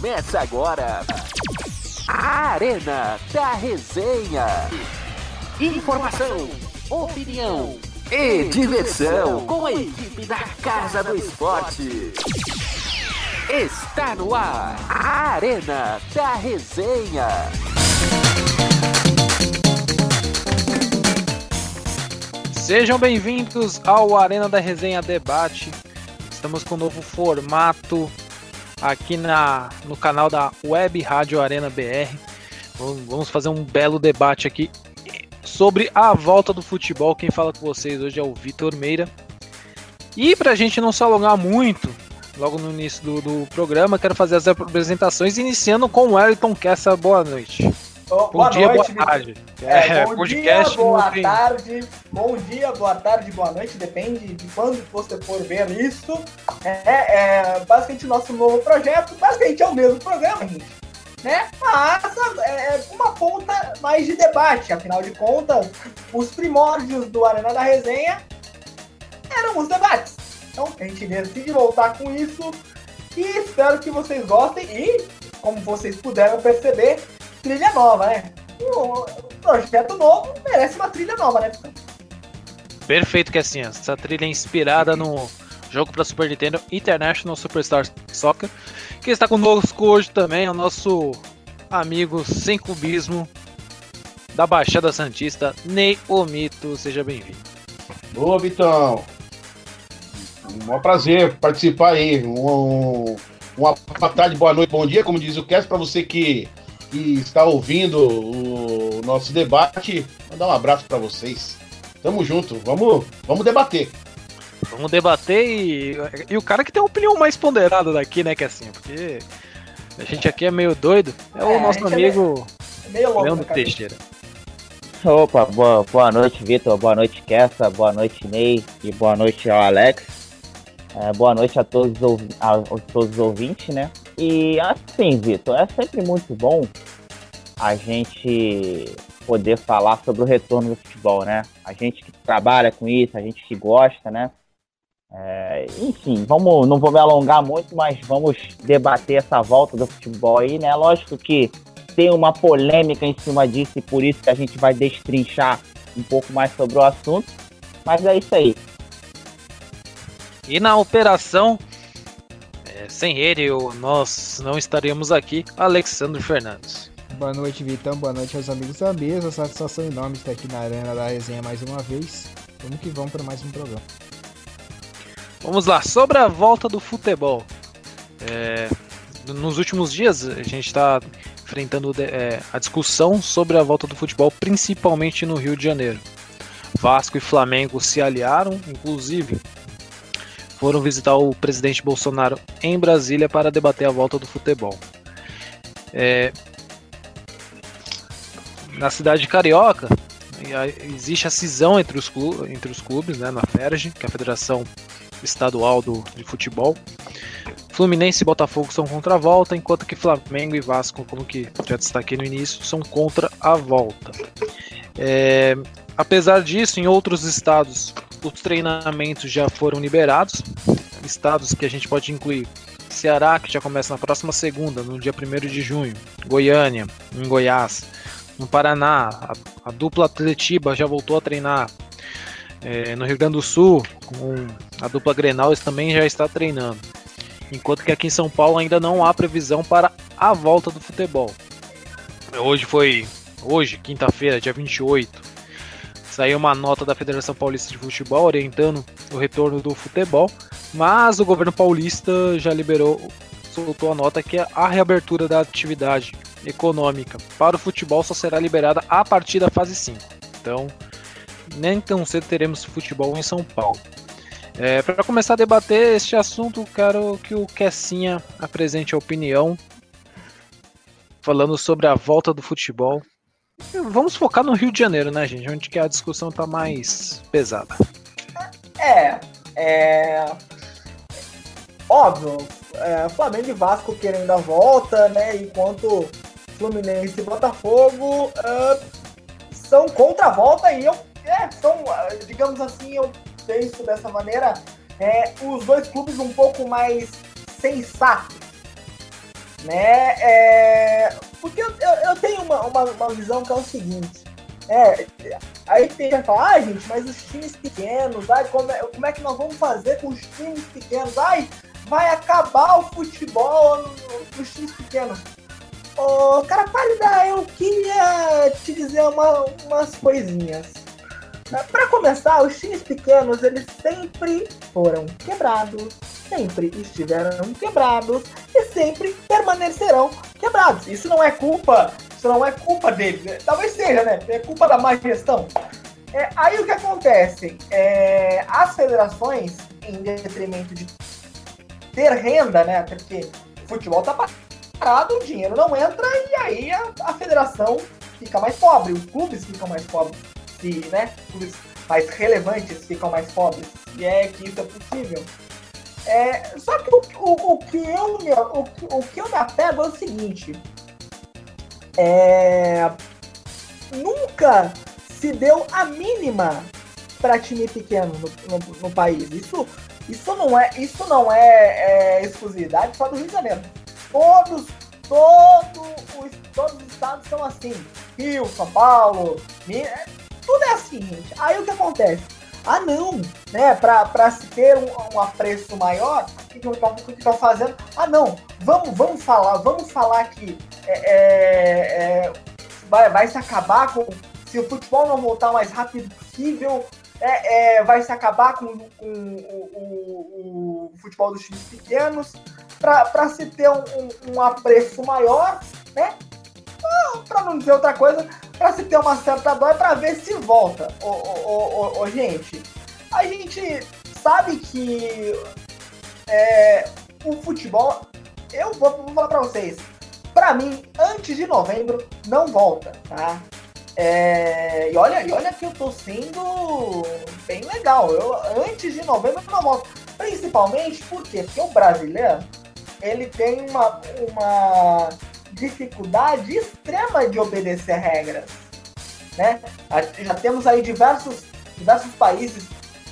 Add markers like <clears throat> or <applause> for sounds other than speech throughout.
Começa agora a Arena da Resenha. Informação, opinião e diversão com a equipe da Casa do Esporte. Está no ar a Arena da Resenha. Sejam bem-vindos ao Arena da Resenha Debate. Estamos com um novo formato aqui na, no canal da Web Rádio Arena BR. Vamos fazer um belo debate aqui sobre a volta do futebol. Quem fala com vocês hoje é o Vitor Meira. E para a gente não se alongar muito, logo no início do, do, programa, quero fazer as apresentações, iniciando com o Wellington Kessa. Boa noite. Oh, bom boa dia, noite, boa tarde. É, é, bom podcast dia, boa tarde, bom dia, boa tarde, boa noite, depende de quando você for ver isso. É, é basicamente nosso novo projeto, basicamente é o mesmo programa, gente. Né? Mas é, é uma ponta mais de debate, afinal de contas, os primórdios do Arena da Resenha eram os debates. Então a gente decide voltar com isso e espero que vocês gostem e, como vocês puderam perceber, trilha nova, né? O projeto novo merece uma trilha nova, né? Perfeito, que assim, essa trilha é inspirada no jogo para Super Nintendo International Superstar Soccer, que está conosco hoje também, é o nosso amigo sem cubismo da Baixada Santista, Ney Omito, seja bem-vindo. Boa, Vitão. Um prazer participar aí. Um, uma boa tarde, boa noite, bom dia, como diz o Cass, para você que que está ouvindo o nosso debate, mandar um abraço para vocês. Tamo junto, vamos, vamos debater. Vamos debater e, e o cara que tem a opinião mais ponderada daqui, né, que é assim, porque a gente aqui é meio doido, é, é o nosso amigo é meio, meio Leandro Teixeira. Opa, boa, boa noite, Vitor, boa noite, Kessa, boa noite, Ney e boa noite ao Alex. É, boa noite a todos, a, a todos os ouvintes, né? E assim, Vitor, é sempre muito bom a gente poder falar sobre o retorno do futebol, né? A gente que trabalha com isso, a gente que gosta, né? É, enfim, vamos, não vou me alongar muito, mas vamos debater essa volta do futebol aí, né? Lógico que tem uma polêmica em cima disso e por isso que a gente vai destrinchar um pouco mais sobre o assunto. Mas é isso aí. E na operação sem ele, nós não estaríamos aqui. Alexandre Fernandes. Boa noite, Vitão. Boa noite aos amigos da mesa. Satisfação enorme estar aqui na Arena da Resenha mais uma vez. Vamos que vamos para mais um programa. Vamos lá, sobre a volta do futebol. É, nos últimos dias, a gente está enfrentando é, a discussão sobre a volta do futebol, principalmente no Rio de Janeiro. Vasco e Flamengo se aliaram, inclusive foram visitar o presidente Bolsonaro em Brasília para debater a volta do futebol. É, na cidade de Carioca, existe a cisão entre os clubes, entre os clubes né, na FERJ, que é a Federação Estadual do, de Futebol. Fluminense e Botafogo são contra a volta, enquanto que Flamengo e Vasco, como que já destaquei no início, são contra a volta. É, apesar disso, em outros estados os treinamentos já foram liberados. Estados que a gente pode incluir Ceará, que já começa na próxima segunda, no dia 1 de junho. Goiânia, em Goiás. No Paraná, a, a dupla Atletiba já voltou a treinar. É, no Rio Grande do Sul, com a dupla Grenal também já está treinando. Enquanto que aqui em São Paulo ainda não há previsão para a volta do futebol. Hoje foi, hoje, quinta-feira, dia 28, Saiu uma nota da Federação Paulista de Futebol orientando o retorno do futebol, mas o governo paulista já liberou, soltou a nota que a reabertura da atividade econômica para o futebol só será liberada a partir da fase 5. Então, nem tão cedo teremos futebol em São Paulo. É, para começar a debater este assunto, quero que o Kessinha apresente a opinião falando sobre a volta do futebol Vamos focar no Rio de Janeiro, né, gente? Onde que a discussão tá mais pesada. É, é. Óbvio, é, Flamengo e Vasco querendo a volta, né? Enquanto Fluminense e Botafogo uh, são contra a volta e eu. É, são, digamos assim, eu penso dessa maneira, é, os dois clubes um pouco mais sensatos né? É, porque eu, eu, eu tenho uma, uma, uma, visão que é o seguinte. É, aí tem que falar, ah, gente, mas os times pequenos, ai, como, é, como é que nós vamos fazer com os times pequenos? Ai, vai acabar o futebol dos times pequenos. Ô, oh, cara pálida, eu queria te dizer uma, umas coisinhas. Para começar, os times pequenos, eles sempre foram quebrados, sempre estiveram quebrados e sempre permanecerão quebrados. Isso não é culpa, isso não é culpa deles. Né? Talvez seja, né? É culpa da má gestão. É, aí o que acontece? É, as federações, em detrimento de ter renda, né? Porque o futebol tá parado, o dinheiro não entra e aí a, a federação fica mais pobre, os clubes ficam mais pobres se, né, clubes mais relevantes ficam mais pobres. E é que isso é possível. É, só que o, o, o, que eu me, o, o que eu me apego é o seguinte. É, nunca se deu a mínima para time pequeno no, no, no, país. Isso, isso não é, isso não é, é, exclusividade só do Rio de Janeiro. Todos, todo os, todos os estados são assim. Rio, São Paulo, Minas, tudo é assim, gente. Aí o que acontece? Ah, não, né? Para se ter um, um, apreço maior, o que estão que que fazendo? Ah, não, vamos, vamos falar, vamos falar que é, é, é, vai, vai se acabar com. Se o futebol não voltar o mais rápido possível, é, é, vai se acabar com, com o, o, o, futebol dos times pequenos para se ter um, um, um apreço maior, né? Para não dizer outra coisa, para se ter uma certa dó é para ver se volta. Ô, ô, ô, ô, gente, a gente sabe que é, o futebol, eu vou, vou falar para vocês, para mim, antes de novembro, não volta, tá? É, e, olha, e olha que eu tô sendo bem legal. Eu, antes de novembro, não volta. Principalmente por quê? Porque o brasileiro, ele tem uma, uma dificuldade extrema de obedecer regras. Né? Já temos aí diversos, diversos países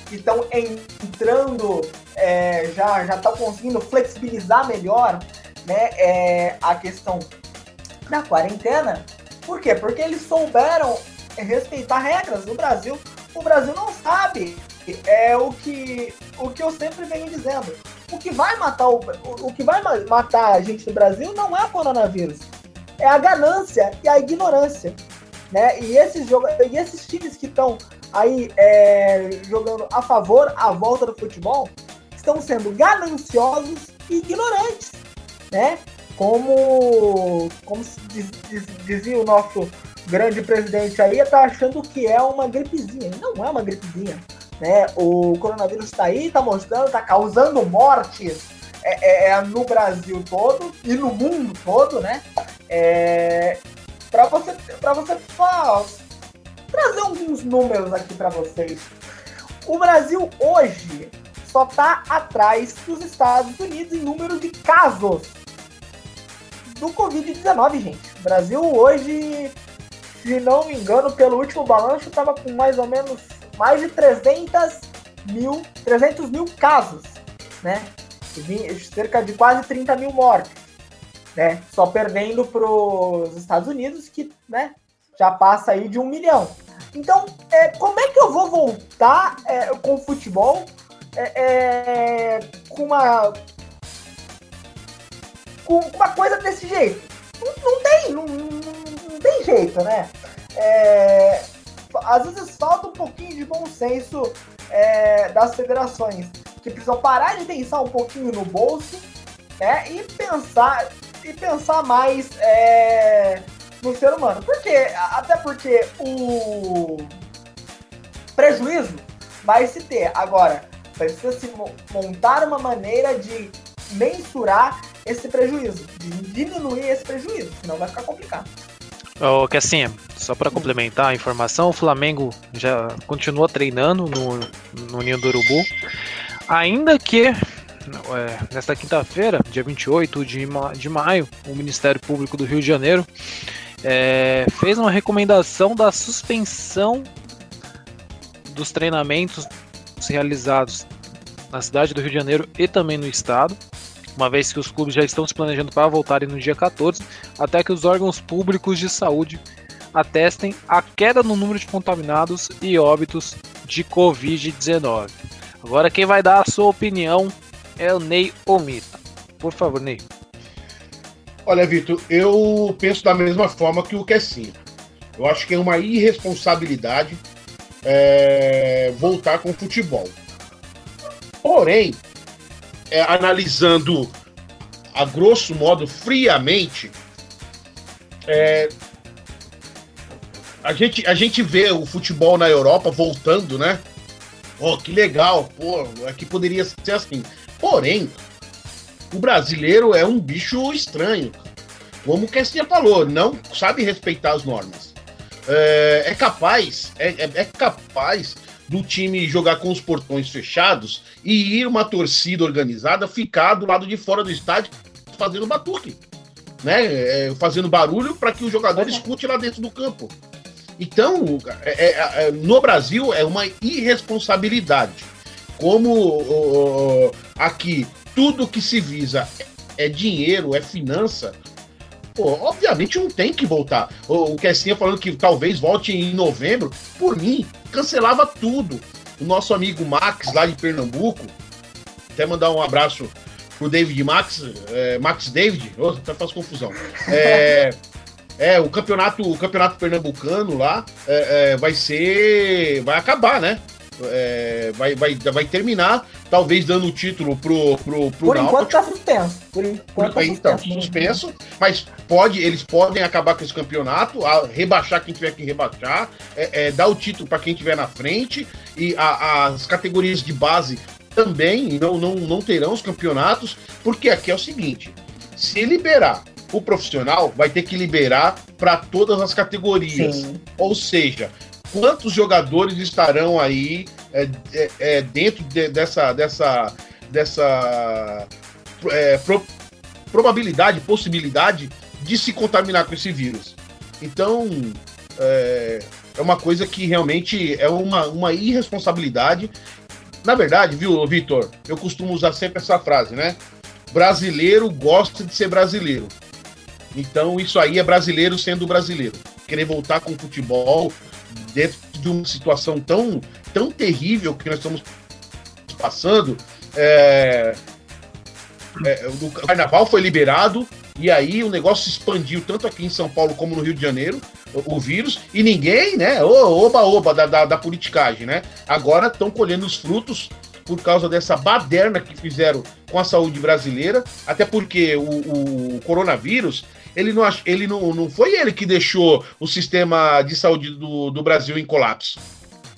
que estão entrando, é, já já estão conseguindo flexibilizar melhor né, é, a questão da quarentena. Por quê? Porque eles souberam respeitar regras. No Brasil, o Brasil não sabe é o que, o que eu sempre venho dizendo o que vai matar o, o, que vai matar a gente no Brasil não é o coronavírus, é a ganância e a ignorância, né? E esses e esses times que estão aí é, jogando a favor a volta do futebol estão sendo gananciosos e ignorantes, né? Como como diz, diz, dizia o nosso grande presidente aí, tá achando que é uma gripezinha. Não é uma gripezinha né? O coronavírus está aí, está mostrando, está causando mortes é, é, é, no Brasil todo e no mundo todo, né? É, para você, para você só trazer alguns números aqui para vocês. O Brasil hoje só está atrás dos Estados Unidos em número de casos do Covid-19, gente. O Brasil hoje, se não me engano, pelo último balanço, estava com mais ou menos mais de 300 mil, 300 mil casos, né? Cerca de quase 30 mil mortes, né? Só perdendo para os Estados Unidos, que né, já passa aí de um milhão. Então, é, como é que eu vou voltar é, com o futebol é, é, com uma com uma coisa desse jeito? Não, não tem, não, não, tem jeito, né? É, às vezes falta um pouquinho de bom senso é, das federações, que precisam parar de pensar um pouquinho no bolso né, e pensar e pensar mais é, no ser humano. Por quê? Até porque o prejuízo vai se ter. Agora, precisa se montar uma maneira de mensurar esse prejuízo, de diminuir esse prejuízo, senão vai ficar complicado. Oh, que assim, só para complementar a informação, o Flamengo já continua treinando no, no Ninho do Urubu, ainda que é, nesta quinta-feira, dia 28 de, ma de maio, o Ministério Público do Rio de Janeiro é, fez uma recomendação da suspensão dos treinamentos realizados na cidade do Rio de Janeiro e também no estado, uma vez que os clubes já estão se planejando para voltarem no dia 14, até que os órgãos públicos de saúde atestem a queda no número de contaminados e óbitos de Covid-19. Agora quem vai dar a sua opinião é o Ney Omita. Por favor, Ney. Olha, Vitor, eu penso da mesma forma que o Kessinho. Eu acho que é uma irresponsabilidade é, voltar com o futebol. Porém, é, analisando a grosso modo, friamente, é, a, gente, a gente vê o futebol na Europa voltando, né? Oh, que legal, pô, aqui poderia ser assim. Porém, o brasileiro é um bicho estranho. Como o Kestinha falou, não sabe respeitar as normas. É, é capaz, é, é, é capaz do time jogar com os portões fechados e ir uma torcida organizada ficar do lado de fora do estádio fazendo batuque, né? É, fazendo barulho para que o jogador escute lá dentro do campo. Então, é, é, é, no Brasil é uma irresponsabilidade. Como aqui tudo que se visa é dinheiro, é finança, pô, obviamente não tem que voltar. O, o Kessinha falando que talvez volte em novembro, por mim, cancelava tudo. O nosso amigo Max, lá de Pernambuco, até mandar um abraço pro David Max, é, Max David, oh, até faz confusão. É, é, o campeonato, o campeonato pernambucano lá é, é vai ser. vai acabar, né? é, vai, vai, vai terminar, talvez dando o título pro, pro, pro Por enquanto tá suspenso. Por enquanto tá então, suspenso. suspenso, mas pode, eles podem acabar com esse campeonato, a, rebaixar quem tiver que rebaixar, é, é, dar o título para quem tiver na frente, e a, as categorias de base também não, não, não terão os campeonatos, porque aqui é o seguinte: se liberar o profissional, vai ter que liberar para todas as categorias. Sim. Ou seja, quantos jogadores estarão aí é, é, é dentro de, dessa, dessa, dessa é, pro, probabilidade, possibilidade de se contaminar com esse vírus. Então, é, é uma coisa que realmente é uma, uma irresponsabilidade. Na verdade, viu, Vitor? Eu costumo usar sempre essa frase, né? Brasileiro gosta de ser brasileiro. Então, isso aí é brasileiro sendo brasileiro. Querer voltar com o futebol, dentro de uma situação tão, tão terrível que nós estamos passando, é, é, o carnaval foi liberado e aí o negócio expandiu tanto aqui em São Paulo como no Rio de Janeiro, o, o vírus, e ninguém, né, oba-oba da, da, da politicagem, né? Agora estão colhendo os frutos por causa dessa baderna que fizeram com a saúde brasileira, até porque o, o coronavírus ele não, ele não, não foi ele que deixou o sistema de saúde do, do Brasil em colapso.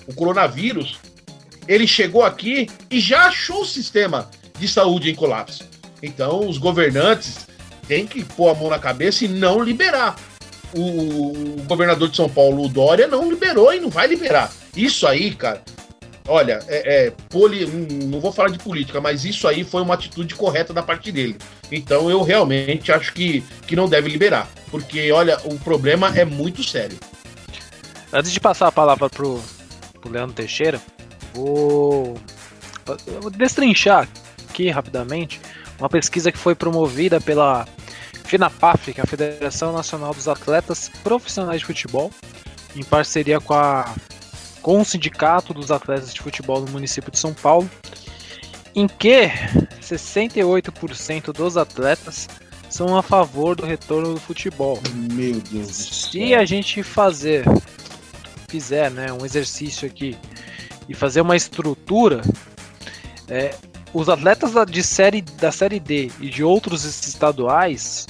O coronavírus, ele chegou aqui e já achou o sistema de saúde em colapso. Então, os governantes têm que pôr a mão na cabeça e não liberar. O, o governador de São Paulo, o Dória, não liberou e não vai liberar. Isso aí, cara, olha, é, é poli, não vou falar de política, mas isso aí foi uma atitude correta da parte dele. Então eu realmente acho que, que não deve liberar, porque olha, o problema é muito sério. Antes de passar a palavra pro, pro Leandro Teixeira, vou, vou destrinchar aqui rapidamente uma pesquisa que foi promovida pela FINAPAF, que é a Federação Nacional dos Atletas Profissionais de Futebol, em parceria com a com o Sindicato dos Atletas de Futebol do município de São Paulo, em que 68% dos atletas são a favor do retorno do futebol. Meu Deus. Se a gente fazer, fizer né, um exercício aqui e fazer uma estrutura, é, os atletas da, de série, da Série D e de outros estaduais,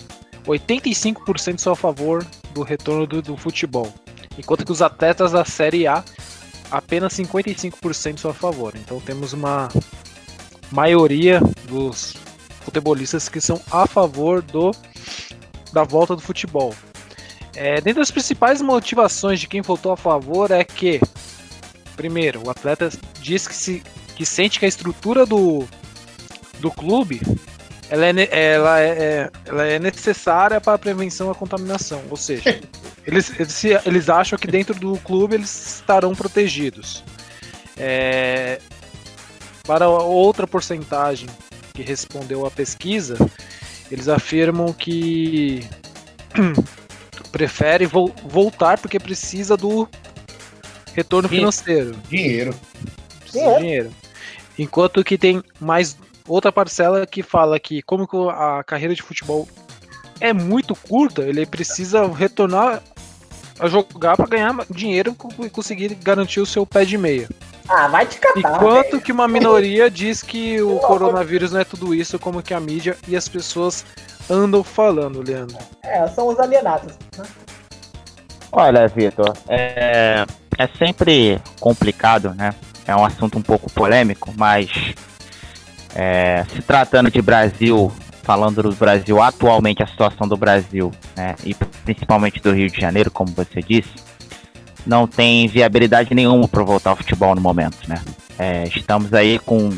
85% são a favor do retorno do, do futebol. Enquanto que os atletas da Série A apenas 55% são a favor. Então temos uma maioria dos futebolistas que são a favor do da volta do futebol. É, dentre as principais motivações de quem votou a favor é que, primeiro, o atleta diz que, se, que sente que a estrutura do, do clube ela é, ela, é, ela é necessária para a prevenção à contaminação, ou seja, <laughs> eles, eles, eles acham que dentro do clube eles estarão protegidos. É, para outra porcentagem que respondeu à pesquisa, eles afirmam que <clears throat> prefere vo voltar porque precisa do retorno financeiro. Dinheiro. Precisa dinheiro. Enquanto que tem mais outra parcela que fala que como a carreira de futebol é muito curta, ele precisa retornar a jogar para ganhar dinheiro e conseguir garantir o seu pé de meia. Ah, vai te catar. Enquanto véio. que uma minoria <laughs> diz que o coronavírus não é tudo isso, como que a mídia e as pessoas andam falando, Leandro. É, são os alienados. Né? Olha, Vitor, é, é sempre complicado, né? É um assunto um pouco polêmico, mas é, se tratando de Brasil, falando do Brasil atualmente, a situação do Brasil, né? E principalmente do Rio de Janeiro, como você disse, não tem viabilidade nenhuma para voltar ao futebol no momento, né? É, estamos aí com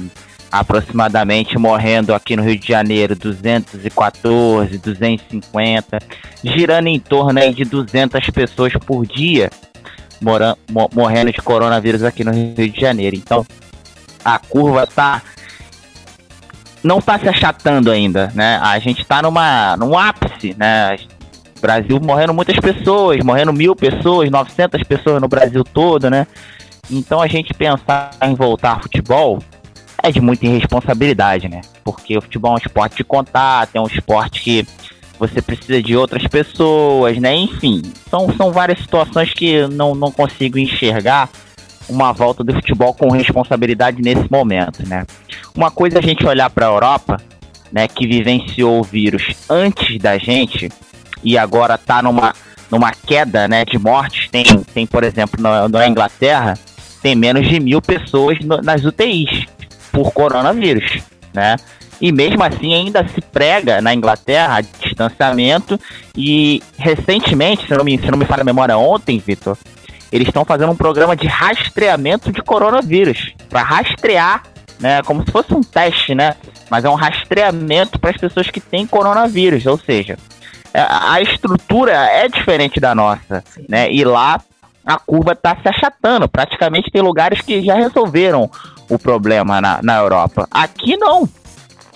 aproximadamente morrendo aqui no Rio de Janeiro 214, 250, girando em torno aí de 200 pessoas por dia mora, morrendo de coronavírus aqui no Rio de Janeiro. Então a curva tá não tá se achatando ainda, né? A gente tá numa num ápice, né? Brasil morrendo muitas pessoas, morrendo mil pessoas, 900 pessoas no Brasil todo, né? Então a gente pensar em voltar ao futebol é de muita irresponsabilidade, né? Porque o futebol é um esporte de contato, é um esporte que você precisa de outras pessoas, né? Enfim, são, são várias situações que não, não consigo enxergar uma volta do futebol com responsabilidade nesse momento, né? Uma coisa é a gente olhar para a Europa, né, que vivenciou o vírus antes da gente e agora está numa, numa queda, né, de mortes. Tem, tem por exemplo, na, na Inglaterra, tem menos de mil pessoas no, nas UTIs por coronavírus, né? E mesmo assim ainda se prega na Inglaterra distanciamento e recentemente, se não me, se não me falha a memória ontem, Vitor, eles estão fazendo um programa de rastreamento de coronavírus para rastrear, né, como se fosse um teste, né? Mas é um rastreamento para as pessoas que têm coronavírus, ou seja, é, a estrutura é diferente da nossa, né? E lá a curva está se achatando. Praticamente tem lugares que já resolveram o problema na, na Europa. Aqui não.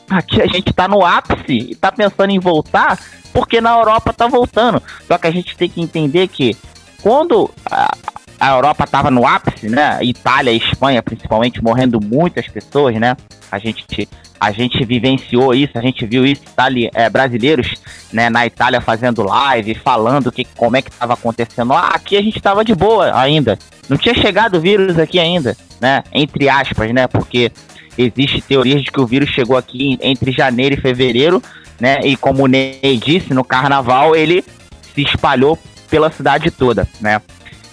Aqui a gente está no ápice e está pensando em voltar porque na Europa está voltando. Só que a gente tem que entender que quando a, a Europa estava no ápice, né? Itália e Espanha, principalmente, morrendo muitas pessoas, né? A gente, a gente vivenciou isso, a gente viu isso, itali é, brasileiros né, na Itália fazendo live, falando que, como é que estava acontecendo. Ah, aqui a gente estava de boa ainda. Não tinha chegado o vírus aqui ainda, né? Entre aspas, né? Porque existe teorias de que o vírus chegou aqui entre janeiro e fevereiro, né? E como o Ney disse, no carnaval ele se espalhou pela cidade toda, né?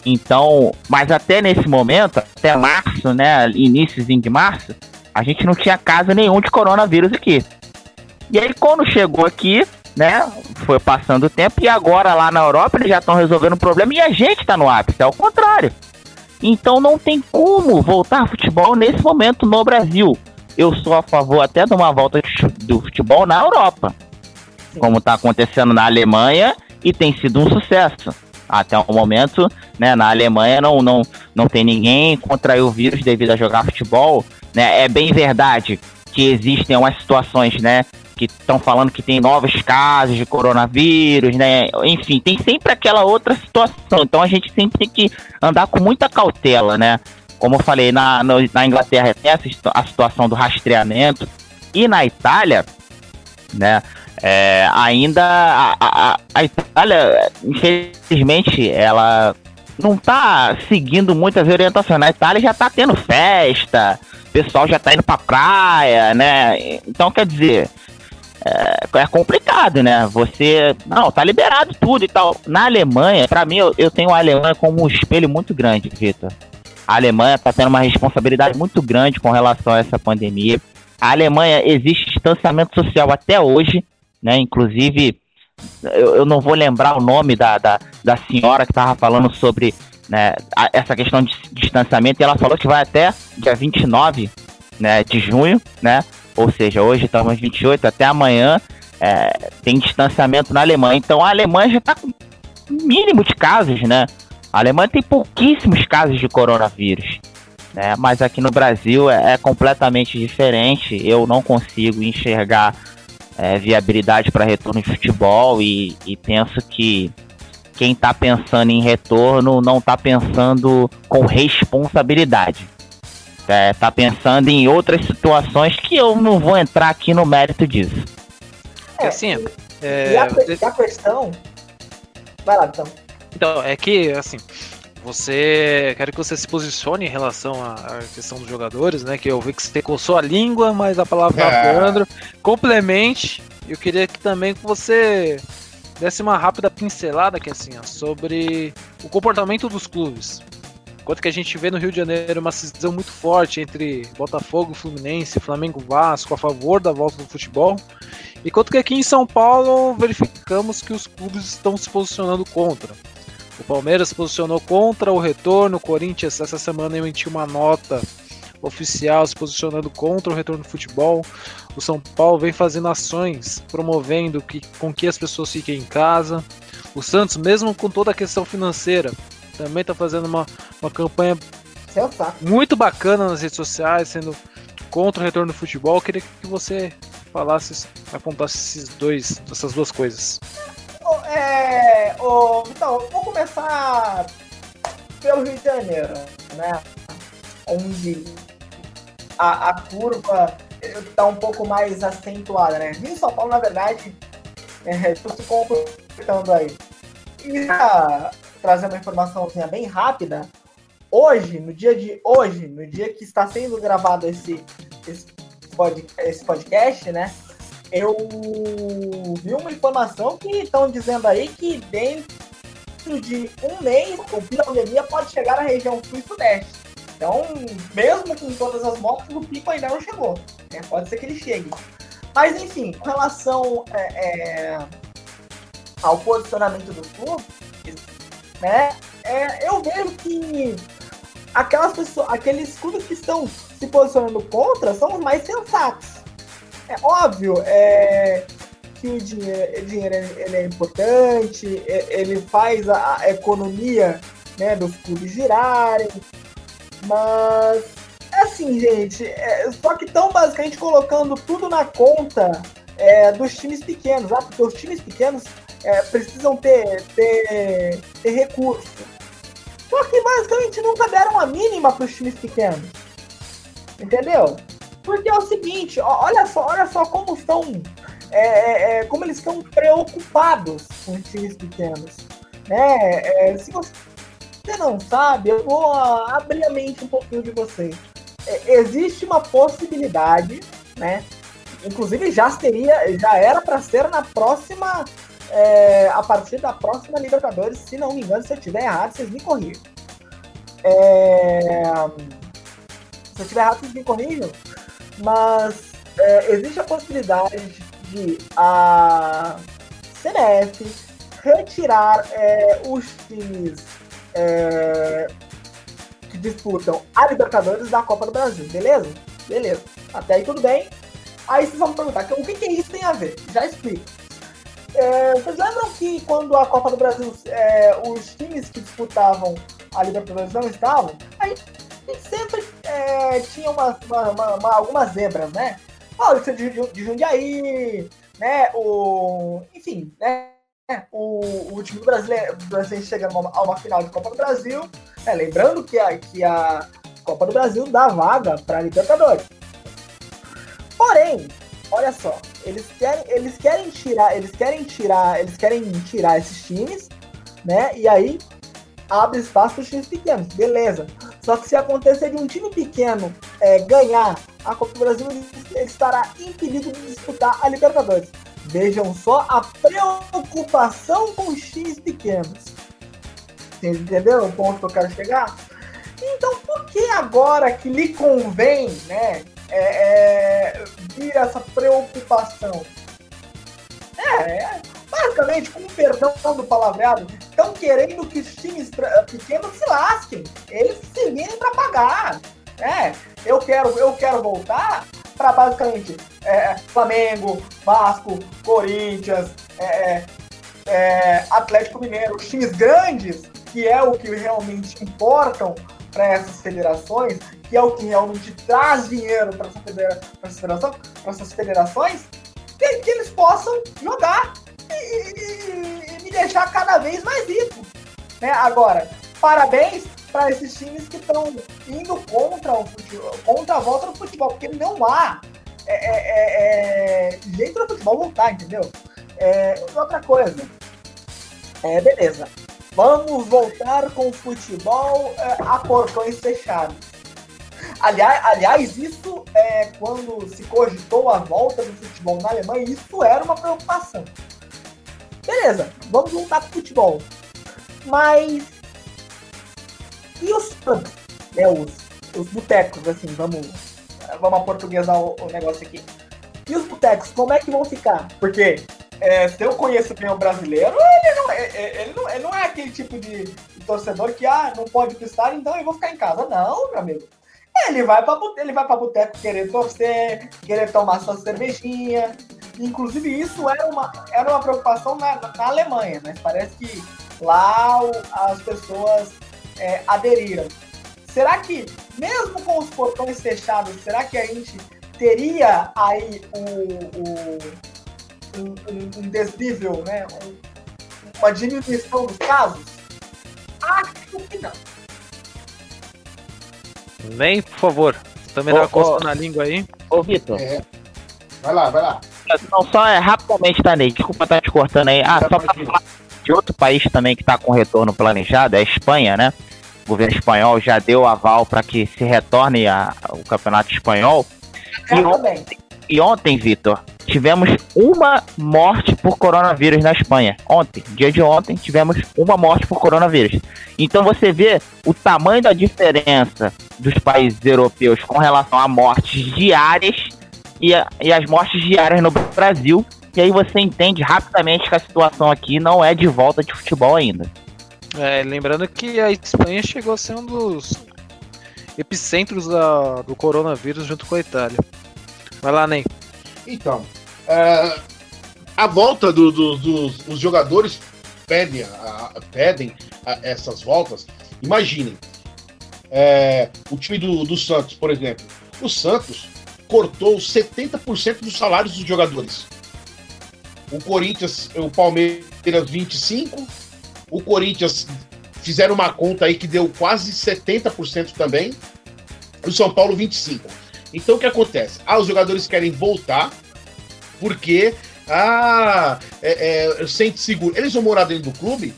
Então, mas até nesse momento, até março, né, iníciozinho de março, a gente não tinha caso nenhum de coronavírus aqui. E aí quando chegou aqui, né, foi passando o tempo e agora lá na Europa eles já estão resolvendo o problema e a gente está no ápice, é o contrário. Então não tem como voltar futebol nesse momento no Brasil. Eu sou a favor até de uma volta do futebol na Europa, como está acontecendo na Alemanha e tem sido um sucesso até o momento, né, na Alemanha não, não, não tem ninguém contraiu o vírus devido a jogar futebol, né? É bem verdade que existem umas situações, né, que estão falando que tem novos casos de coronavírus, né? Enfim, tem sempre aquela outra situação. Então a gente sempre tem que andar com muita cautela, né? Como eu falei, na, no, na Inglaterra tem a situação do rastreamento e na Itália, né? É, ainda a, a, a, Itália, infelizmente, ela não tá seguindo muitas orientações. Na Itália já tá tendo festa, o pessoal já tá indo pra praia, né? Então, quer dizer, é, é, complicado, né? Você, não, tá liberado tudo e tal. Na Alemanha, para mim, eu, eu, tenho a Alemanha como um espelho muito grande, Vitor. A Alemanha tá tendo uma responsabilidade muito grande com relação a essa pandemia. A Alemanha existe distanciamento social até hoje né? Inclusive, eu, eu não vou lembrar o nome da, da, da senhora que estava falando sobre né, a, essa questão de distanciamento, e ela falou que vai até dia 29 né, de junho, né? Ou seja, hoje estamos 28, até amanhã é, tem distanciamento na Alemanha. Então a Alemanha já está com mínimo de casos, né? A Alemanha tem pouquíssimos casos de coronavírus. né? Mas aqui no Brasil é, é completamente diferente. Eu não consigo enxergar é, viabilidade para retorno de futebol e, e penso que quem está pensando em retorno não está pensando com responsabilidade. É, tá pensando em outras situações que eu não vou entrar aqui no mérito disso. É, assim, é, e, a, e a questão. Vai lá, então. Então, é que, assim, você. Quero que você se posicione em relação à questão dos jogadores, né? Que eu vi que você coçou a língua, mas a palavra é. Leandro. Complemente. Eu queria que também que você desse uma rápida pincelada aqui, assim, ó, sobre o comportamento dos clubes. Enquanto que a gente vê no Rio de Janeiro uma cisão muito forte entre Botafogo, Fluminense, Flamengo, Vasco a favor da volta do futebol. Enquanto que aqui em São Paulo verificamos que os clubes estão se posicionando contra. O Palmeiras se posicionou contra o retorno, o Corinthians essa semana emitiu uma nota oficial se posicionando contra o retorno do futebol. O São Paulo vem fazendo ações promovendo que, com que as pessoas fiquem em casa. O Santos, mesmo com toda a questão financeira, também está fazendo uma, uma campanha muito bacana nas redes sociais, sendo contra o retorno do futebol. Eu queria que você falasse, apontasse esses dois, essas duas coisas. É, oh, então, vou começar pelo Rio de Janeiro, né? Onde a, a curva está um pouco mais acentuada, né? Rio e São Paulo, na verdade, é, se completando aí. E pra trazer uma informaçãozinha bem rápida, hoje, no dia de hoje, no dia que está sendo gravado esse, esse, pod, esse podcast, né? Eu vi uma informação que estão dizendo aí que dentro de um mês o pandemia pode chegar à região sul e sudeste. Então, mesmo com todas as mortes, o pico ainda não chegou. Né? Pode ser que ele chegue. Mas, enfim, com relação é, é, ao posicionamento do clube, né, é, eu vejo que aquelas pessoas, aqueles clubes que estão se posicionando contra são os mais sensatos. É óbvio é, que o dinheiro, o dinheiro ele é importante, ele faz a, a economia né, dos clubes girarem, mas é assim, gente, é, só que estão basicamente colocando tudo na conta é, dos times pequenos, ah, porque os times pequenos é, precisam ter, ter, ter recurso. Só que basicamente nunca deram a mínima para os times pequenos. Entendeu? Porque é o seguinte, olha só, olha só como estão. É, é, é, como eles estão preocupados com times pequenos. Né? É, se você não sabe, eu vou abrir a mente um pouquinho de vocês. É, existe uma possibilidade, né? Inclusive já seria, já era para ser na próxima, é, a partir da próxima Libertadores, se não me engano, se eu estiver errado, vocês me corrijam. É, se eu estiver errado, vocês me corrijam mas é, existe a possibilidade de a CBF retirar é, os times é, que disputam a Libertadores da Copa do Brasil, beleza? Beleza. Até aí tudo bem. Aí vocês vão me perguntar, o que, que isso tem a ver? Já explico. É, vocês lembram que quando a Copa do Brasil, é, os times que disputavam a Libertadores não estavam? Aí sempre é, tinha uma, uma, uma, algumas zebras, né? Paulista de, de Jundiaí, né? O, enfim, né? O, o time brasileiro, brasileiro chegando a uma final de Copa do Brasil. Né? Lembrando que a, que a Copa do Brasil dá vaga para Libertadores. Porém, olha só, eles querem, eles querem tirar, eles querem tirar, eles querem tirar esses times, né? E aí abre espaço para os times pequenos, beleza. Só que se acontecer de um time pequeno é, ganhar a Copa do Brasil, ele estará impedido de disputar a Libertadores. Vejam só a preocupação com os times pequenos. Entendeu o ponto que eu quero chegar? Então, por que agora que lhe convém, né, é, é, vir essa preocupação? É, é basicamente, com perdão do palavreado, estão querendo que os times pequenos se lasquem. Eles se virem para pagar. É, eu quero, eu quero voltar para basicamente é, Flamengo, Vasco, Corinthians, é, é, é, Atlético Mineiro, times grandes, que é o que realmente importam para essas federações, que é o que realmente traz dinheiro para essa federa essas federações, que, que, eles possam jogar e, e, me deixar cada vez mais rico. Né? Agora, parabéns para esses times que estão indo contra, o futebol, contra a volta do futebol, porque não há é, é, é, é jeito do futebol voltar, entendeu? É, outra coisa, é, beleza. Vamos voltar com o futebol é, a portões fechados. Aliás, aliás, isso é quando se cogitou a volta do futebol na Alemanha, isso era uma preocupação. Beleza, vamos voltar o futebol. Mas e os pubs, né, os, os botecos, assim, vamos, vamos aportuguesar o, o negócio aqui. E os botecos, como é que vão ficar? Porque é, se eu conheço bem o brasileiro, ele não, é, é, ele, não, ele não é aquele tipo de, torcedor que ah, não pode pistar, então eu vou ficar em casa. Não, meu amigo. Ele vai para ele vai para boteco querer torcer, querer tomar sua cervejinha. Inclusive isso era uma, era uma preocupação na, na Alemanha, mas parece que lá o, as pessoas é, aderiram. Será que, mesmo com os portões fechados, será que a gente teria aí o, o, um, um, um desnível, né? Um, uma diminuição dos casos? Acho que não. Nem, por favor. Também dá uma costa na língua aí. Ô, Vitor. É. Vai lá, vai lá. Não, só é rapidamente, tá, Ney? Desculpa estar tá te cortando aí. Ah, só pra falar de outro país também que tá com retorno planejado, é a Espanha, né? o governo espanhol já deu aval para que se retorne a, o campeonato espanhol. E ontem, e ontem, Vitor, tivemos uma morte por coronavírus na Espanha. Ontem, dia de ontem, tivemos uma morte por coronavírus. Então você vê o tamanho da diferença dos países europeus com relação a mortes diárias e, a, e as mortes diárias no Brasil. E aí você entende rapidamente que a situação aqui não é de volta de futebol ainda. É, lembrando que a Espanha chegou a ser um dos epicentros da, do coronavírus junto com a Itália. Vai lá, Ney. Então, é, a volta do, do, dos os jogadores pedem, a, pedem a, essas voltas. Imaginem, é, o time do, do Santos, por exemplo. O Santos cortou 70% dos salários dos jogadores. O Corinthians, o Palmeiras 25%, o Corinthians fizeram uma conta aí que deu quase 70% também. O São Paulo 25%. Então o que acontece? Ah, os jogadores querem voltar porque ah, é, é, sente seguro. Eles vão morar dentro do clube.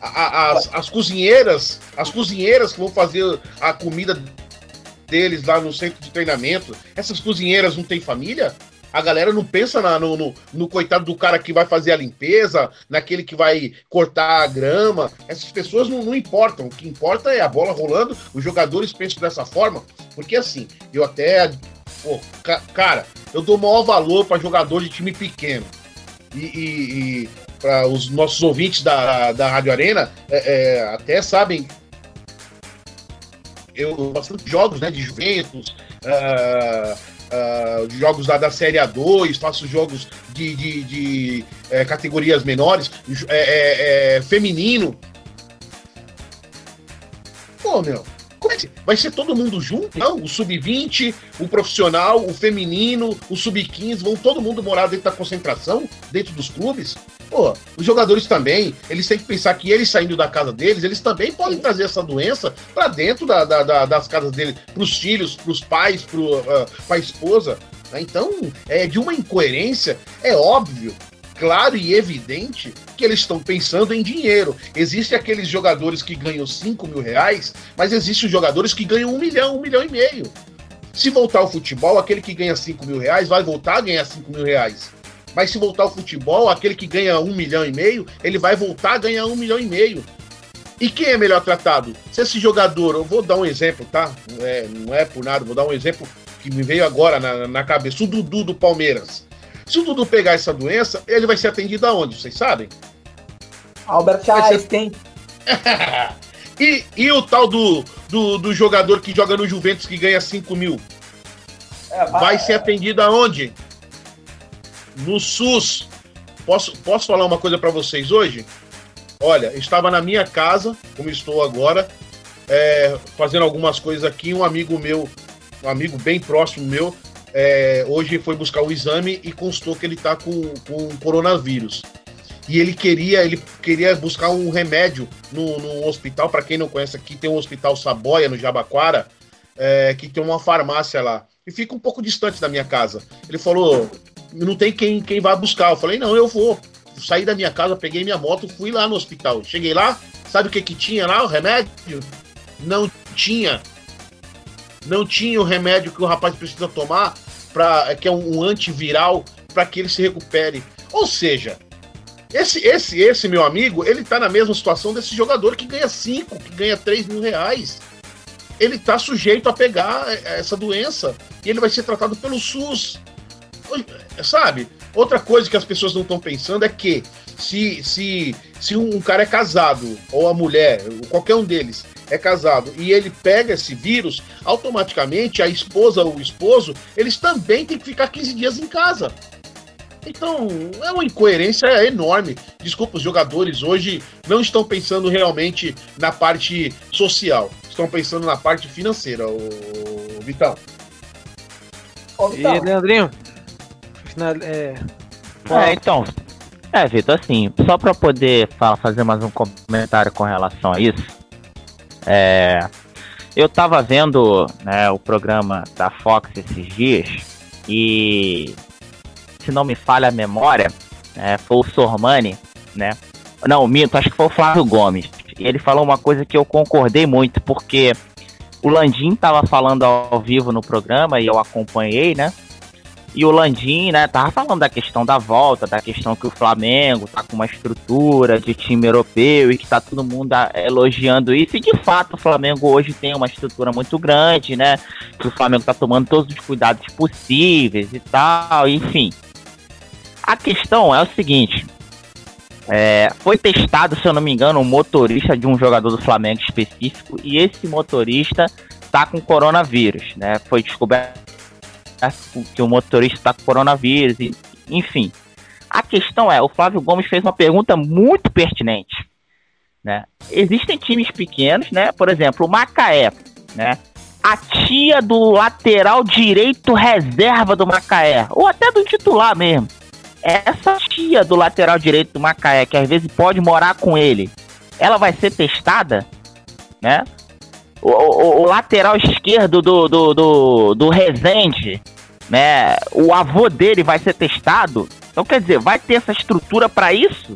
As, as cozinheiras, as cozinheiras que vão fazer a comida deles lá no centro de treinamento, essas cozinheiras não têm família? a galera não pensa na, no, no, no, coitado do cara que vai fazer a limpeza, naquele que vai cortar a grama. Essas pessoas não, não importam. O que importa é a bola rolando, os jogadores pensam dessa forma. Porque assim, eu até. Pô, ca, cara, eu dou maior valor para jogador de time pequeno. E, e, e para os nossos ouvintes da, da Rádio Arena, é, é, até sabem. Eu bastante jogos né, de Juventus. Uh, uh, jogos da, da Série A2, faço jogos de, de, de é, categorias menores, é, é, feminino. Pô, meu, como é que vai ser todo mundo junto? Não, o sub-20, o profissional, o feminino, o sub-15, vão todo mundo morar dentro da concentração, dentro dos clubes? Pô, os jogadores também, eles têm que pensar que eles saindo da casa deles, eles também podem trazer essa doença para dentro da, da, da, das casas deles, pros filhos, pros pais, pro, uh, pra esposa. Né? Então, é de uma incoerência, é óbvio claro e evidente que eles estão pensando em dinheiro. Existem aqueles jogadores que ganham 5 mil reais, mas existem os jogadores que ganham um milhão, um milhão e meio. Se voltar ao futebol, aquele que ganha 5 mil reais vai voltar a ganhar 5 mil reais. Mas se voltar ao futebol, aquele que ganha um milhão e meio, ele vai voltar a ganhar um milhão e meio. E quem é melhor tratado? Se esse jogador, eu vou dar um exemplo, tá? Não é, não é por nada, vou dar um exemplo que me veio agora na, na cabeça. O Dudu do Palmeiras. Se o Dudu pegar essa doença, ele vai ser atendido aonde? Vocês sabem? Albert Einstein. <laughs> e, e o tal do, do, do, jogador que joga no Juventus que ganha 5 mil? É, vai, vai ser atendido aonde? No SUS. Posso, posso falar uma coisa para vocês hoje? Olha, estava na minha casa, como estou agora, é, fazendo algumas coisas aqui. Um amigo meu, um amigo bem próximo meu, é, hoje foi buscar o exame e constou que ele está com, com coronavírus. E ele queria, ele queria buscar um remédio no, no hospital. Para quem não conhece aqui, tem um hospital Saboia no Jabaquara, é, que tem uma farmácia lá. E fica um pouco distante da minha casa. Ele falou: não tem quem, quem vá buscar. Eu falei: não, eu vou. Saí da minha casa, peguei minha moto, fui lá no hospital. Cheguei lá, sabe o que que tinha lá? O remédio? Não tinha. Não tinha o remédio que o rapaz precisa tomar, pra, que é um, um antiviral, para que ele se recupere. Ou seja, esse, esse, esse meu amigo, ele tá na mesma situação desse jogador que ganha 5, que ganha 3 mil reais. Ele tá sujeito a pegar é, essa doença e ele vai ser tratado pelo SUS. Sabe? Outra coisa que as pessoas não estão pensando é que se, se, se um cara é casado, ou a mulher, qualquer um deles, é casado e ele pega esse vírus, automaticamente a esposa ou o esposo, eles também têm que ficar 15 dias em casa. Então, é uma incoerência enorme. Desculpa, os jogadores hoje não estão pensando realmente na parte social, estão pensando na parte financeira, o Vitão. Ô, Vitão. E, Leandrinho? Final, é... é, então. É, Vitor, assim, só para poder fazer mais um comentário com relação a isso, é, eu tava vendo né, o programa da Fox esses dias e se não me falha a memória, é, foi o Sormani, né? Não, minto, acho que foi o Flávio Gomes. E ele falou uma coisa que eu concordei muito, porque o Landim tava falando ao vivo no programa e eu acompanhei, né? E o Landim, né, tava falando da questão da volta, da questão que o Flamengo tá com uma estrutura de time europeu e que tá todo mundo elogiando isso. E de fato o Flamengo hoje tem uma estrutura muito grande, né? Que o Flamengo tá tomando todos os cuidados possíveis e tal, enfim. A questão é o seguinte: é, foi testado, se eu não me engano, um motorista de um jogador do Flamengo específico e esse motorista tá com coronavírus, né? Foi descoberto que o motorista está com coronavírus, e, enfim. A questão é, o Flávio Gomes fez uma pergunta muito pertinente, né? Existem times pequenos, né? Por exemplo, o Macaé, né? A tia do lateral direito reserva do Macaé, ou até do titular mesmo, essa tia do lateral direito do Macaé, que às vezes pode morar com ele, ela vai ser testada, né? O, o, o lateral esquerdo do, do, do, do Rezende, né? O avô dele vai ser testado. Então, quer dizer, vai ter essa estrutura para isso?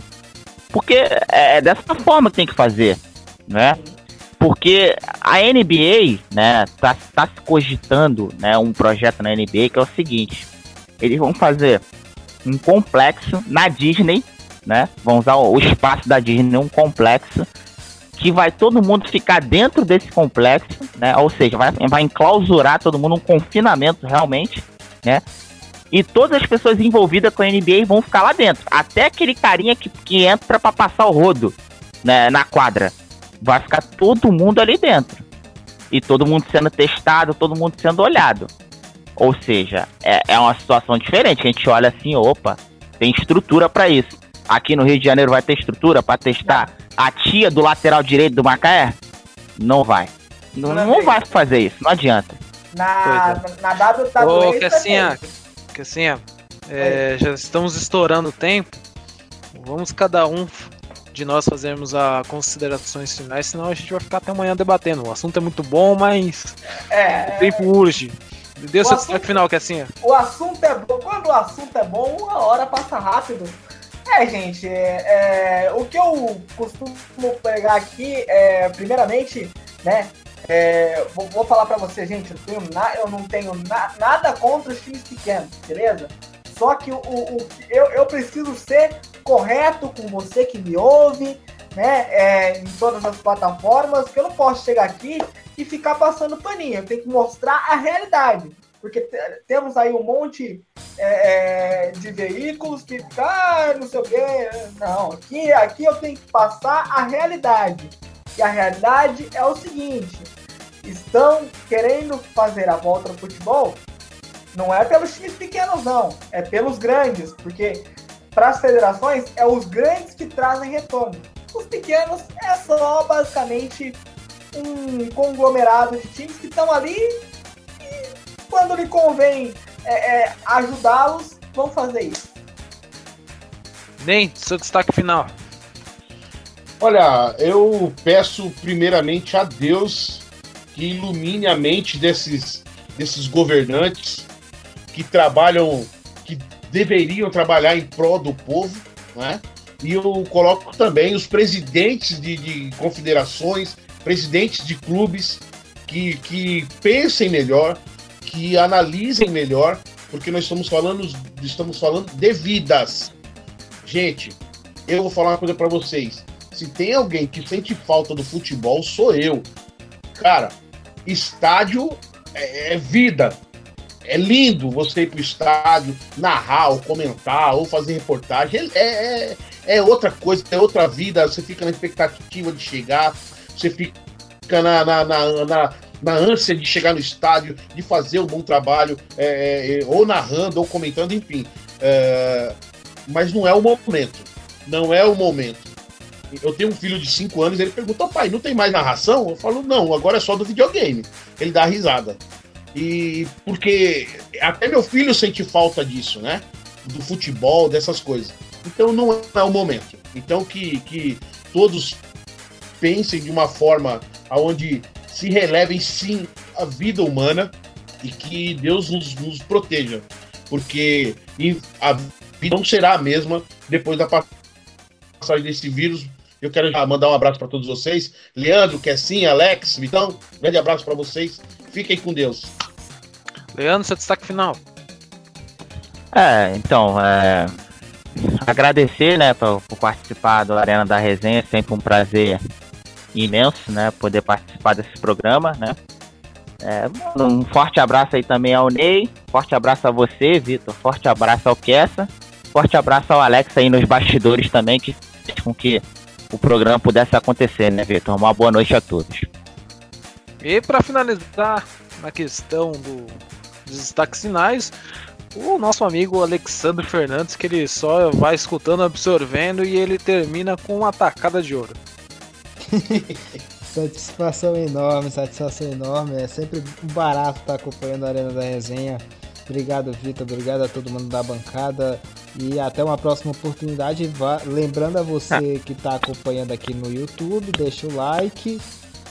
Porque é, é dessa forma que tem que fazer, né? Porque a NBA, né, tá, tá se cogitando, né, um projeto na NBA que é o seguinte: eles vão fazer um complexo na Disney, né? Vão usar o espaço da Disney, um complexo que vai todo mundo ficar dentro desse complexo, né? Ou seja, vai, vai enclausurar todo mundo um confinamento realmente, né? E todas as pessoas envolvidas com a NBA vão ficar lá dentro. Até aquele carinha que, que entra para passar o rodo né, na quadra. Vai ficar todo mundo ali dentro. E todo mundo sendo testado, todo mundo sendo olhado. Ou seja, é, é uma situação diferente. A gente olha assim, opa, tem estrutura para isso. Aqui no Rio de Janeiro vai ter estrutura para testar a tia do lateral direito do Macaé? Não vai. Não, não vai fazer isso, não adianta. Na, é. na, na WWE. Ô, Cassinha, Cassinha, é, já estamos estourando o tempo. Vamos cada um de nós fazermos as considerações finais, senão a gente vai ficar até amanhã debatendo. O assunto é muito bom, mas é, o tempo urge. Dê o seu assunto, final, que assim. O assunto é bom. Quando o assunto é bom, uma hora passa rápido. É, gente, é, é, o que eu costumo pegar aqui é, primeiramente, né? É, vou, vou, falar para você, gente, eu, tenho na, eu não tenho na, nada contra os times pequenos, beleza? Só que o, o, eu, eu preciso ser correto com você que me ouve, né? É, em todas as plataformas, que eu não posso chegar aqui e ficar passando paninho. Eu tenho que mostrar a realidade. Porque temos aí um monte é, é, de veículos que ah, não sei o quê. Não, aqui, aqui eu tenho que passar a realidade. E a realidade é o seguinte: estão querendo fazer a volta no futebol. Não é pelos times pequenos, não. É pelos grandes. Porque para as federações é os grandes que trazem retorno. Os pequenos é só basicamente um conglomerado de times que estão ali e quando lhe convém é, é, ajudá-los, vão fazer isso. Nem seu destaque final. Olha, eu peço primeiramente a Deus que ilumine a mente desses, desses governantes que trabalham, que deveriam trabalhar em prol do povo, né? E eu coloco também os presidentes de, de confederações, presidentes de clubes que, que pensem melhor, que analisem melhor, porque nós estamos falando, estamos falando de vidas. Gente, eu vou falar uma coisa para vocês. Se tem alguém que sente falta do futebol, sou eu. Cara, estádio é, é vida. É lindo você ir pro estádio, narrar, ou comentar, ou fazer reportagem. É, é, é outra coisa, é outra vida. Você fica na expectativa de chegar, você fica na, na, na, na, na ânsia de chegar no estádio, de fazer um bom trabalho, é, é, ou narrando, ou comentando, enfim. É, mas não é o momento. Não é o momento. Eu tenho um filho de 5 anos, ele pergunta, pai, não tem mais narração? Eu falo, não, agora é só do videogame. Ele dá risada. E porque até meu filho sente falta disso, né? Do futebol, dessas coisas. Então não é o momento. Então que, que todos pensem de uma forma onde se relevem sim a vida humana e que Deus nos, nos proteja. Porque a vida não será a mesma depois da passagem desse vírus. Eu quero já mandar um abraço para todos vocês. Leandro, Kessin, Alex, Vitão, grande abraço para vocês. Fiquem com Deus. Leandro, seu destaque final. É, então, é, agradecer, né, por, por, participar do Arena da Resenha, sempre um prazer imenso, né, poder participar desse programa, né. É, um forte abraço aí também ao Ney, forte abraço a você, Vitor, forte abraço ao Kessa, forte abraço ao Alex aí nos bastidores também, que com que o programa pudesse acontecer, né, Vitor? Uma boa noite a todos. E para finalizar na questão do, dos destaques finais, o nosso amigo Alexandre Fernandes, que ele só vai escutando, absorvendo e ele termina com uma tacada de ouro. <laughs> satisfação enorme, satisfação enorme. É sempre um barato estar acompanhando a Arena da Resenha. Obrigado, Vitor. Obrigado a todo mundo da bancada. E até uma próxima oportunidade. Lembrando a você que está acompanhando aqui no YouTube, deixa o like.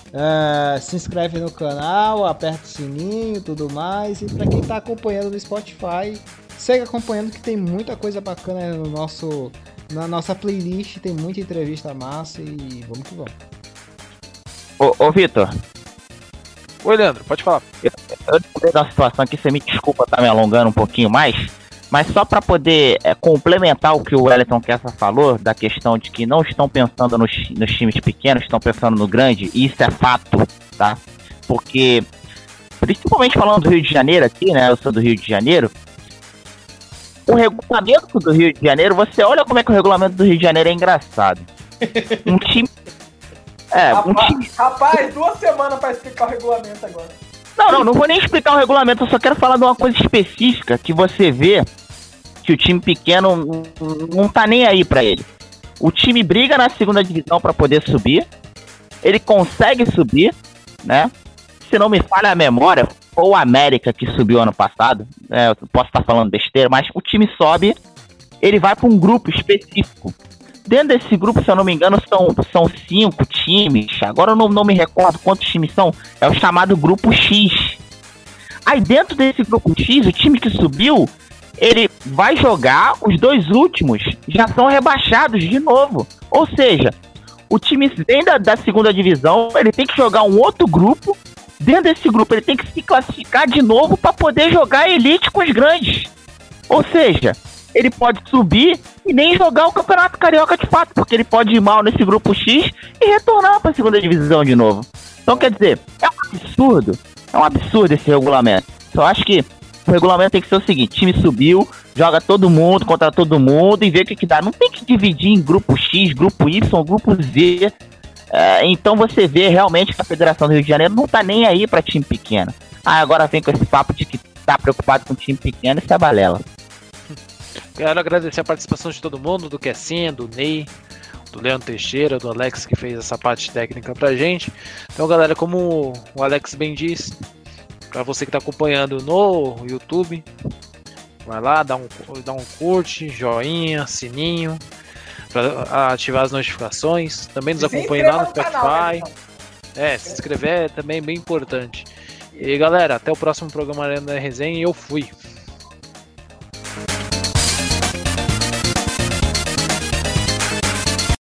Uh, se inscreve no canal, aperta o sininho tudo mais. E para quem está acompanhando no Spotify, segue acompanhando que tem muita coisa bacana no nosso, na nossa playlist. Tem muita entrevista massa e vamos que vamos. Ô, ô Vitor. Oi, Leandro, pode falar. Eu, eu da situação aqui, você me desculpa tá me alongando um pouquinho mais, mas só para poder é, complementar o que o Wellington Kessa falou, da questão de que não estão pensando nos, nos times pequenos, estão pensando no grande, e isso é fato, tá? Porque, principalmente falando do Rio de Janeiro aqui, né? Eu sou do Rio de Janeiro. O regulamento do Rio de Janeiro, você olha como é que o regulamento do Rio de Janeiro é engraçado. <laughs> Um time é, rapaz, um time... rapaz, duas semanas para explicar o regulamento agora. Não, não, não vou nem explicar o regulamento, eu só quero falar de uma coisa específica que você vê que o time pequeno não tá nem aí para ele. O time briga na segunda divisão para poder subir. Ele consegue subir, né? Se não me falha a memória, ou o América que subiu ano passado, né? eu posso estar falando besteira, mas o time sobe, ele vai para um grupo específico. Dentro desse grupo, se eu não me engano, são, são cinco times. Agora eu não, não me recordo quantos times são. É o chamado grupo X. Aí dentro desse grupo X, o time que subiu, ele vai jogar, os dois últimos já são rebaixados de novo. Ou seja, o time vem da, da segunda divisão, ele tem que jogar um outro grupo. Dentro desse grupo, ele tem que se classificar de novo para poder jogar elite com os grandes. Ou seja, ele pode subir e nem jogar o Campeonato Carioca de fato, porque ele pode ir mal nesse grupo X e retornar para a segunda divisão de novo. Então, quer dizer, é um absurdo, é um absurdo esse regulamento. Eu acho que o regulamento tem que ser o seguinte: time subiu, joga todo mundo contra todo mundo e vê o que, que dá. Não tem que dividir em grupo X, grupo Y, grupo Z. É, então você vê realmente que a Federação do Rio de Janeiro não tá nem aí para time pequeno. Ah, agora vem com esse papo de que tá preocupado com time pequeno, isso é balela. Quero agradecer a participação de todo mundo, do Kessin, do Ney, do Leandro Teixeira, do Alex que fez essa parte técnica pra gente. Então, galera, como o Alex bem disse, para você que está acompanhando no YouTube, vai lá, dá um, dá um curte, joinha, sininho, para ativar as notificações. Também nos acompanhe lá no Spotify. Né, é, se inscrever é também bem importante. E galera, até o próximo programa da Resenha e eu fui.